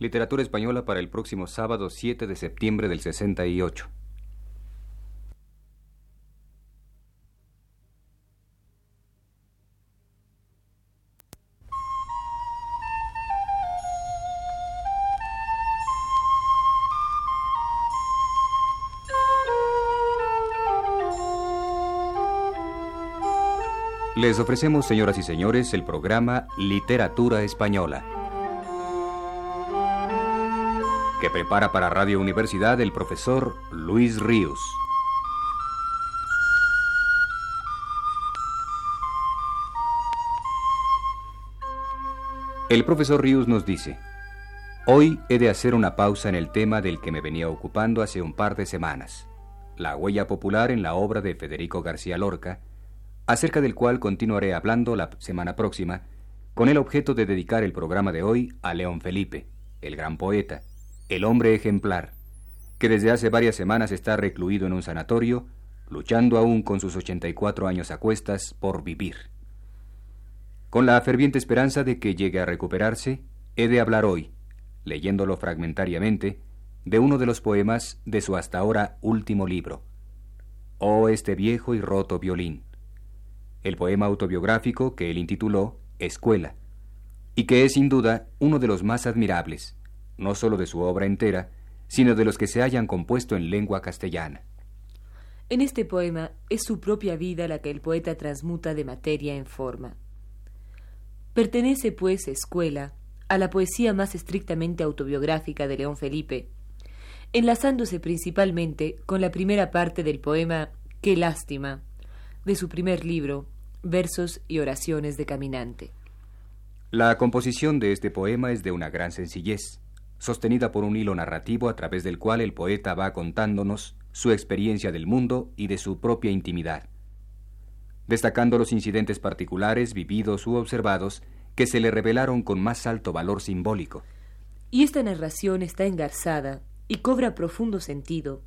Literatura española para el próximo sábado 7 de septiembre del 68. Les ofrecemos, señoras y señores, el programa Literatura Española, que prepara para Radio Universidad el profesor Luis Ríos. El profesor Ríos nos dice, Hoy he de hacer una pausa en el tema del que me venía ocupando hace un par de semanas, la huella popular en la obra de Federico García Lorca, acerca del cual continuaré hablando la semana próxima, con el objeto de dedicar el programa de hoy a León Felipe, el gran poeta, el hombre ejemplar, que desde hace varias semanas está recluido en un sanatorio, luchando aún con sus 84 años a cuestas por vivir. Con la ferviente esperanza de que llegue a recuperarse, he de hablar hoy, leyéndolo fragmentariamente, de uno de los poemas de su hasta ahora último libro, Oh este viejo y roto violín, el poema autobiográfico que él intituló Escuela, y que es sin duda uno de los más admirables, no sólo de su obra entera, sino de los que se hayan compuesto en lengua castellana. En este poema es su propia vida la que el poeta transmuta de materia en forma. Pertenece, pues, Escuela a la poesía más estrictamente autobiográfica de León Felipe, enlazándose principalmente con la primera parte del poema Qué lástima, de su primer libro, Versos y oraciones de caminante. La composición de este poema es de una gran sencillez, sostenida por un hilo narrativo a través del cual el poeta va contándonos su experiencia del mundo y de su propia intimidad, destacando los incidentes particulares vividos u observados que se le revelaron con más alto valor simbólico. Y esta narración está engarzada y cobra profundo sentido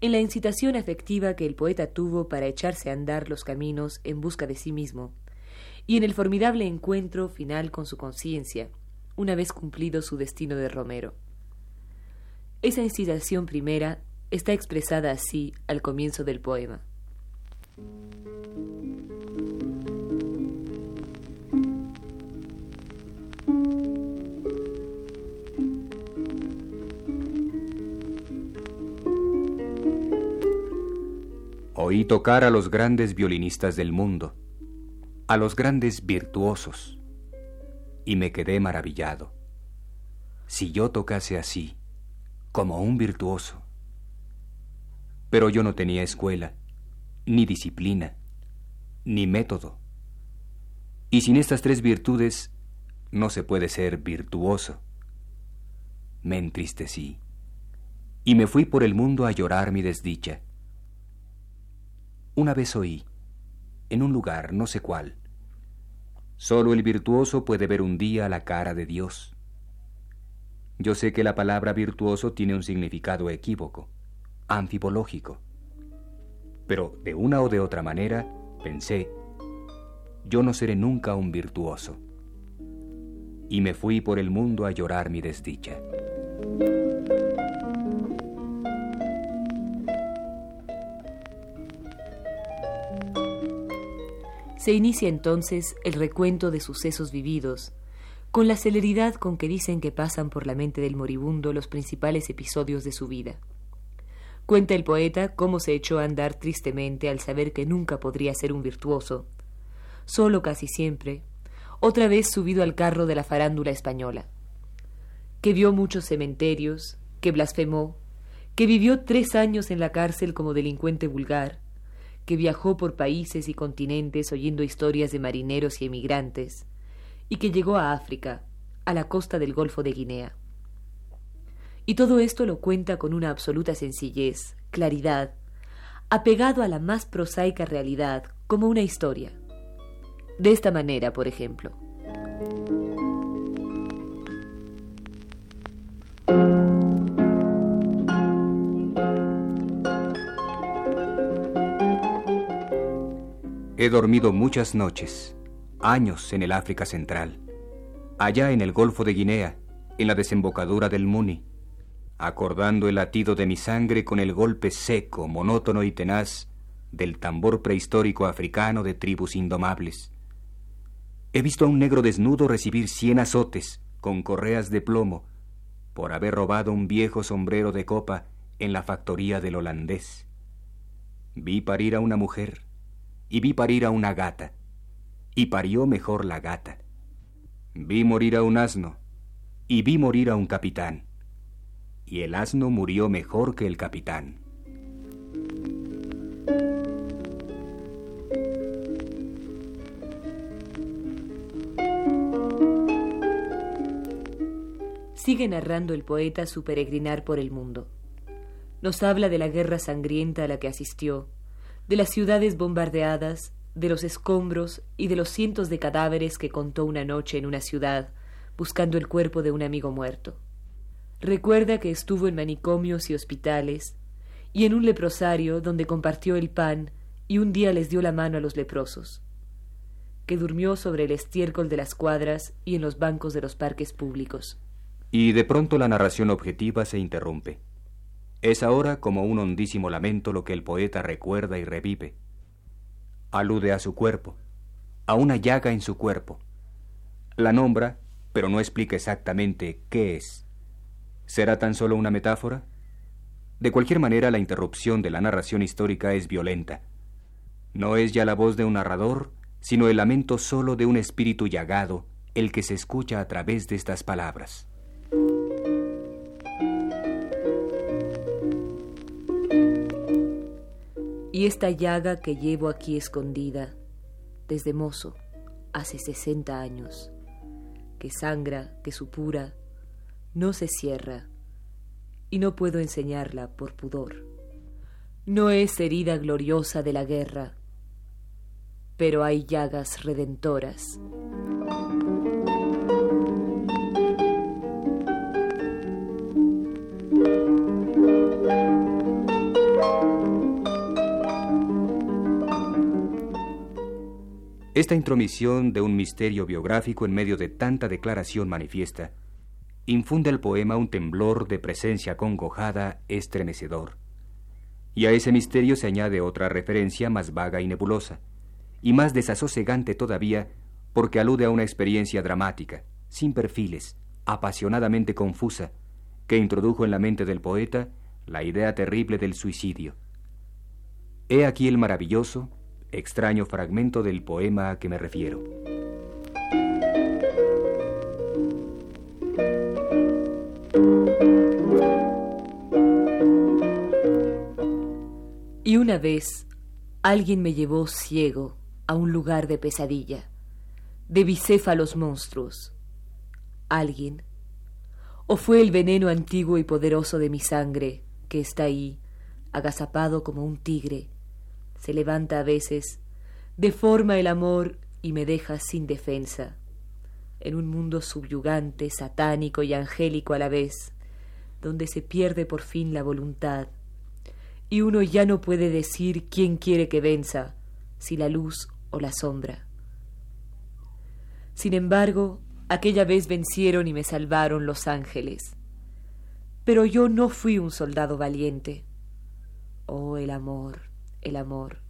en la incitación afectiva que el poeta tuvo para echarse a andar los caminos en busca de sí mismo, y en el formidable encuentro final con su conciencia, una vez cumplido su destino de Romero. Esa incitación primera está expresada así al comienzo del poema. Oí tocar a los grandes violinistas del mundo, a los grandes virtuosos, y me quedé maravillado. Si yo tocase así, como un virtuoso. Pero yo no tenía escuela, ni disciplina, ni método. Y sin estas tres virtudes no se puede ser virtuoso. Me entristecí y me fui por el mundo a llorar mi desdicha. Una vez oí, en un lugar no sé cuál, solo el virtuoso puede ver un día la cara de Dios. Yo sé que la palabra virtuoso tiene un significado equívoco, anfipológico. Pero de una o de otra manera, pensé, yo no seré nunca un virtuoso. Y me fui por el mundo a llorar mi desdicha. Se inicia entonces el recuento de sucesos vividos, con la celeridad con que dicen que pasan por la mente del moribundo los principales episodios de su vida. Cuenta el poeta cómo se echó a andar tristemente al saber que nunca podría ser un virtuoso, solo casi siempre, otra vez subido al carro de la farándula española, que vio muchos cementerios, que blasfemó, que vivió tres años en la cárcel como delincuente vulgar, que viajó por países y continentes oyendo historias de marineros y emigrantes, y que llegó a África, a la costa del Golfo de Guinea. Y todo esto lo cuenta con una absoluta sencillez, claridad, apegado a la más prosaica realidad, como una historia. De esta manera, por ejemplo. He dormido muchas noches, años en el África Central, allá en el Golfo de Guinea, en la desembocadura del Muni, acordando el latido de mi sangre con el golpe seco, monótono y tenaz del tambor prehistórico africano de tribus indomables. He visto a un negro desnudo recibir cien azotes con correas de plomo por haber robado un viejo sombrero de copa en la factoría del holandés. Vi parir a una mujer y vi parir a una gata, y parió mejor la gata. Vi morir a un asno y vi morir a un capitán, y el asno murió mejor que el capitán. Sigue narrando el poeta su peregrinar por el mundo. Nos habla de la guerra sangrienta a la que asistió, de las ciudades bombardeadas, de los escombros y de los cientos de cadáveres que contó una noche en una ciudad, buscando el cuerpo de un amigo muerto. Recuerda que estuvo en manicomios y hospitales, y en un leprosario donde compartió el pan y un día les dio la mano a los leprosos, que durmió sobre el estiércol de las cuadras y en los bancos de los parques públicos. Y de pronto la narración objetiva se interrumpe. Es ahora como un hondísimo lamento lo que el poeta recuerda y revive. Alude a su cuerpo, a una llaga en su cuerpo. La nombra, pero no explica exactamente qué es. ¿Será tan solo una metáfora? De cualquier manera, la interrupción de la narración histórica es violenta. No es ya la voz de un narrador, sino el lamento solo de un espíritu llagado el que se escucha a través de estas palabras. Y esta llaga que llevo aquí escondida, desde mozo, hace sesenta años, que sangra, que supura, no se cierra, y no puedo enseñarla por pudor. No es herida gloriosa de la guerra, pero hay llagas redentoras. Esta intromisión de un misterio biográfico en medio de tanta declaración manifiesta infunde al poema un temblor de presencia congojada estremecedor. Y a ese misterio se añade otra referencia más vaga y nebulosa, y más desasosegante todavía porque alude a una experiencia dramática, sin perfiles, apasionadamente confusa, que introdujo en la mente del poeta la idea terrible del suicidio. He aquí el maravilloso, extraño fragmento del poema a que me refiero. Y una vez alguien me llevó ciego a un lugar de pesadilla, de bicéfalos monstruos. Alguien. O fue el veneno antiguo y poderoso de mi sangre, que está ahí, agazapado como un tigre, se levanta a veces, deforma el amor y me deja sin defensa, en un mundo subyugante, satánico y angélico a la vez, donde se pierde por fin la voluntad, y uno ya no puede decir quién quiere que venza, si la luz o la sombra. Sin embargo, aquella vez vencieron y me salvaron los ángeles. Pero yo no fui un soldado valiente. Oh, el amor, el amor.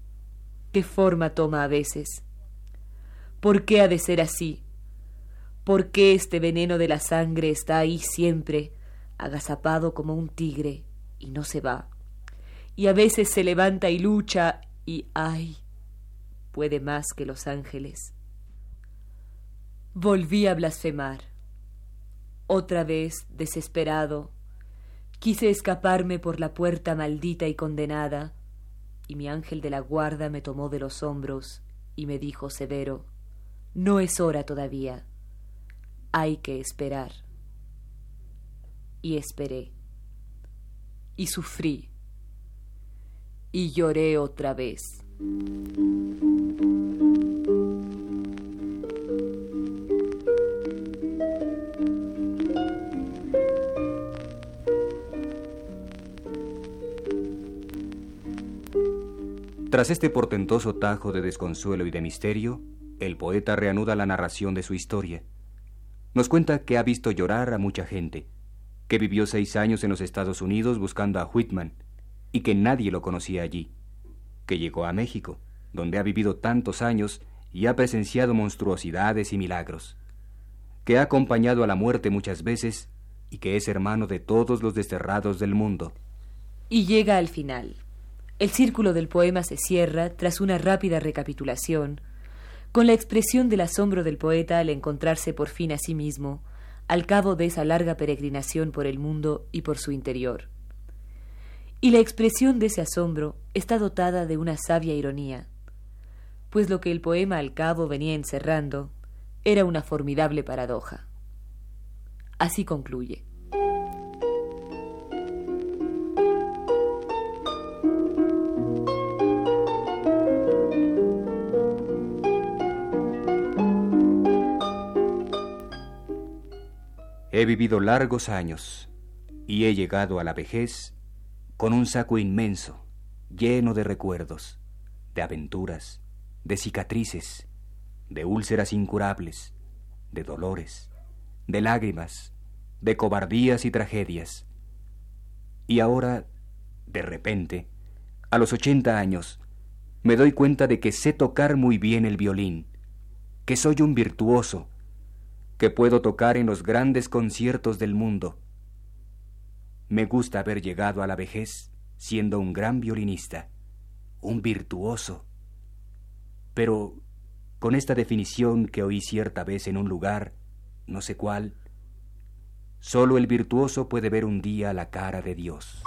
¿Qué forma toma a veces? ¿Por qué ha de ser así? ¿Por qué este veneno de la sangre está ahí siempre, agazapado como un tigre, y no se va? Y a veces se levanta y lucha, y ay, puede más que los ángeles. Volví a blasfemar. Otra vez, desesperado, quise escaparme por la puerta maldita y condenada, y mi ángel de la guarda me tomó de los hombros y me dijo severo, No es hora todavía, hay que esperar. Y esperé, y sufrí, y lloré otra vez. Tras este portentoso tajo de desconsuelo y de misterio, el poeta reanuda la narración de su historia. Nos cuenta que ha visto llorar a mucha gente, que vivió seis años en los Estados Unidos buscando a Whitman y que nadie lo conocía allí, que llegó a México, donde ha vivido tantos años y ha presenciado monstruosidades y milagros, que ha acompañado a la muerte muchas veces y que es hermano de todos los desterrados del mundo. Y llega al final. El círculo del poema se cierra tras una rápida recapitulación, con la expresión del asombro del poeta al encontrarse por fin a sí mismo, al cabo de esa larga peregrinación por el mundo y por su interior. Y la expresión de ese asombro está dotada de una sabia ironía, pues lo que el poema al cabo venía encerrando era una formidable paradoja. Así concluye. He vivido largos años y he llegado a la vejez con un saco inmenso, lleno de recuerdos, de aventuras, de cicatrices, de úlceras incurables, de dolores, de lágrimas, de cobardías y tragedias. Y ahora, de repente, a los ochenta años, me doy cuenta de que sé tocar muy bien el violín, que soy un virtuoso, que puedo tocar en los grandes conciertos del mundo. Me gusta haber llegado a la vejez siendo un gran violinista, un virtuoso. Pero con esta definición que oí cierta vez en un lugar, no sé cuál, solo el virtuoso puede ver un día la cara de Dios.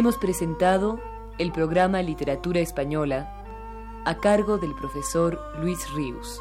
Hemos presentado el programa Literatura Española a cargo del profesor Luis Ríos.